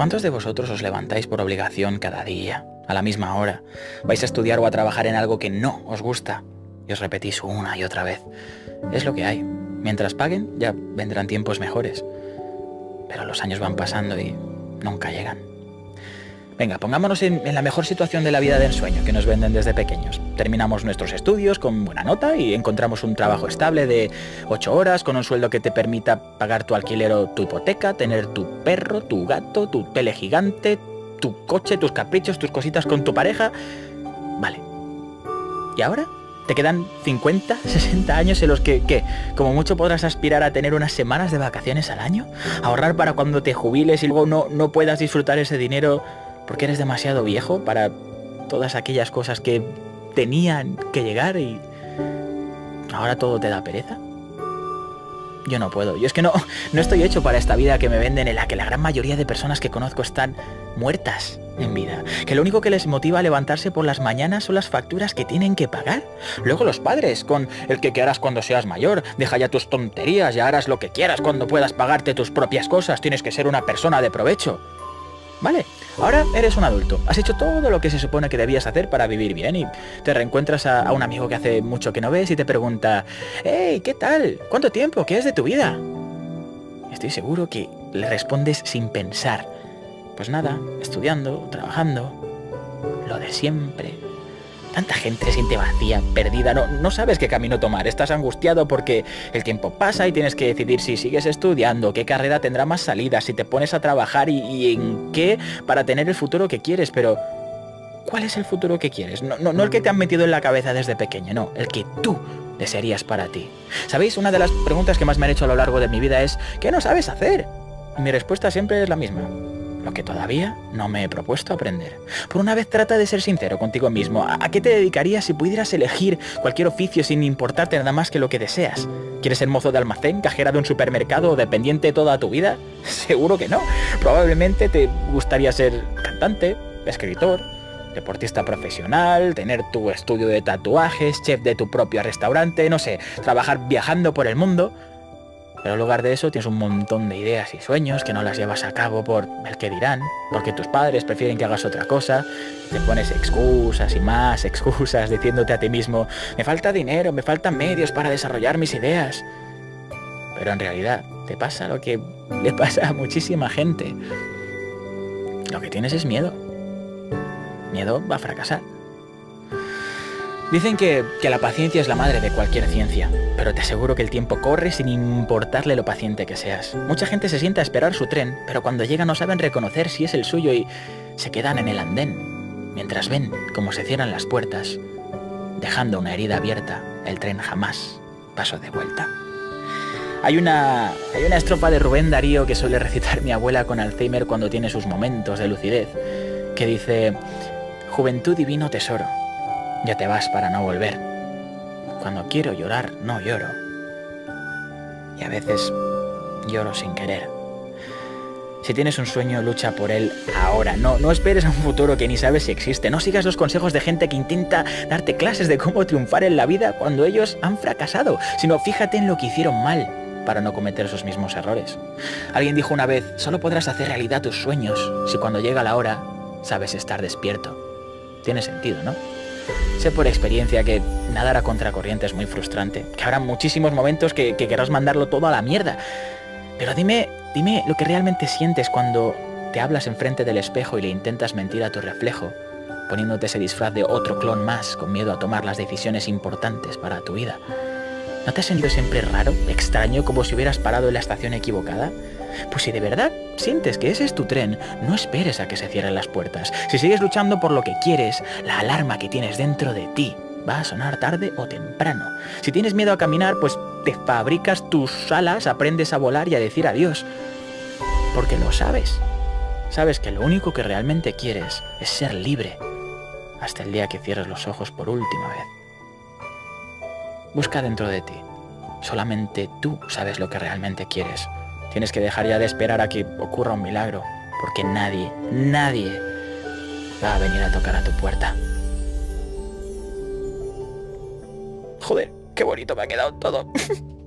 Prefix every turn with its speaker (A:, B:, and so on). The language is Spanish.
A: ¿Cuántos de vosotros os levantáis por obligación cada día, a la misma hora? ¿Vais a estudiar o a trabajar en algo que no os gusta? Y os repetís una y otra vez. Es lo que hay. Mientras paguen, ya vendrán tiempos mejores. Pero los años van pasando y nunca llegan. Venga, pongámonos en, la mejor situación de la vida de ensueño que nos venden desde pequeños. Terminamos nuestros estudios con buena nota y encontramos un trabajo estable de 8 horas con un sueldo que te permita pagar tu alquiler o tu hipoteca, tener tu perro, tu gato, tu tele gigante, tu coche, tus caprichos, tus cositas con tu pareja. Vale. ¿Y ahora? Te quedan 50, 60 años en los que, ¿qué? Como mucho podrás aspirar a tener unas semanas de vacaciones al año, ahorrar para cuando te jubiles y luego no, no puedas disfrutar ese dinero porque eres demasiado viejo para todas aquellas cosas que tenían que llegar y ahora todo te da pereza. Yo no puedo. Yo es que no, no estoy hecho para esta vida que me venden en la que la gran mayoría de personas que conozco están muertas en vida. Que lo único que les motiva a levantarse por las mañanas son las facturas que tienen que pagar. Luego los padres, con el que qué harás cuando seas mayor. Deja ya tus tonterías, ya harás lo que quieras cuando puedas pagarte tus propias cosas. Tienes que ser una persona de provecho. Vale, ahora eres un adulto, has hecho todo lo que se supone que debías hacer para vivir bien y te reencuentras a, un amigo que hace mucho que no ves y te pregunta, hey, ¿qué tal? ¿Cuánto tiempo? ¿Qué es de tu vida? Estoy seguro que le respondes sin pensar. Pues nada, estudiando, trabajando, lo de siempre. Tanta gente se siente vacía, perdida, no, no sabes qué camino tomar, estás angustiado porque el tiempo pasa y tienes que decidir si sigues estudiando, qué carrera tendrá más salidas, si te pones a trabajar y, en qué para tener el futuro que quieres, pero ¿cuál es el futuro que quieres? No, no, no el que te han metido en la cabeza desde pequeño, no, el que tú desearías para ti. ¿Sabéis? Una de las preguntas que más me han hecho a lo largo de mi vida es, ¿qué no sabes hacer? Mi respuesta siempre es la misma lo que todavía no me he propuesto aprender. Por una vez trata de ser sincero contigo mismo. ¿A qué te dedicarías si pudieras elegir cualquier oficio sin importarte nada más que lo que deseas? ¿Quieres ser mozo de almacén, cajera de un supermercado o dependiente toda tu vida? Seguro que no. Probablemente te gustaría ser cantante, escritor, deportista profesional, tener tu estudio de tatuajes, chef de tu propio restaurante, no sé, trabajar viajando por el mundo. Pero en lugar de eso tienes un montón de ideas y sueños que no las llevas a cabo por el que dirán, porque tus padres prefieren que hagas otra cosa, te pones excusas y más excusas diciéndote a ti mismo, me falta dinero, me faltan medios para desarrollar mis ideas. Pero en realidad te pasa lo que le pasa a muchísima gente. Lo que tienes es miedo. Miedo va a fracasar. Dicen que, la paciencia es la madre de cualquier ciencia, pero te aseguro que el tiempo corre sin importarle lo paciente que seas. Mucha gente se sienta a esperar su tren, pero cuando llega no saben reconocer si es el suyo y se quedan en el andén, mientras ven cómo se cierran las puertas, dejando una herida abierta, el tren jamás pasó de vuelta. Hay una, hay una estrofa de Rubén Darío que suele recitar mi abuela con Alzheimer cuando tiene sus momentos de lucidez, que dice, Juventud divino tesoro, ya te vas para no volver. Cuando quiero llorar, no lloro. Y a veces lloro sin querer. Si tienes un sueño, lucha por él ahora. No, no esperes a un futuro que ni sabes si existe. No sigas los consejos de gente que intenta darte clases de cómo triunfar en la vida cuando ellos han fracasado, sino fíjate en lo que hicieron mal para no cometer esos mismos errores. Alguien dijo una vez, solo podrás hacer realidad tus sueños si cuando llega la hora sabes estar despierto. Tiene sentido, ¿no? Sé por experiencia que nadar a contracorriente es muy frustrante, que habrá muchísimos momentos que, querrás mandarlo todo a la mierda. Pero dime, dime lo que realmente sientes cuando te hablas enfrente del espejo y le intentas mentir a tu reflejo, poniéndote ese disfraz de otro clon más con miedo a tomar las decisiones importantes para tu vida. ¿No te has sentido siempre raro, extraño, como si hubieras parado en la estación equivocada? Pues si de verdad sientes que ese es tu tren, no esperes a que se cierren las puertas. Si sigues luchando por lo que quieres, la alarma que tienes dentro de ti va a sonar tarde o temprano. Si tienes miedo a caminar, pues te fabricas tus alas, aprendes a volar y a decir adiós. Porque lo sabes. Sabes que lo único que realmente quieres es ser libre. Hasta el día que cierres los ojos por última vez. Busca dentro de ti. Solamente tú sabes lo que realmente quieres. Tienes que dejar ya de esperar a que ocurra un milagro, porque nadie, nadie va a venir a tocar a tu puerta. Joder, qué bonito me ha quedado todo.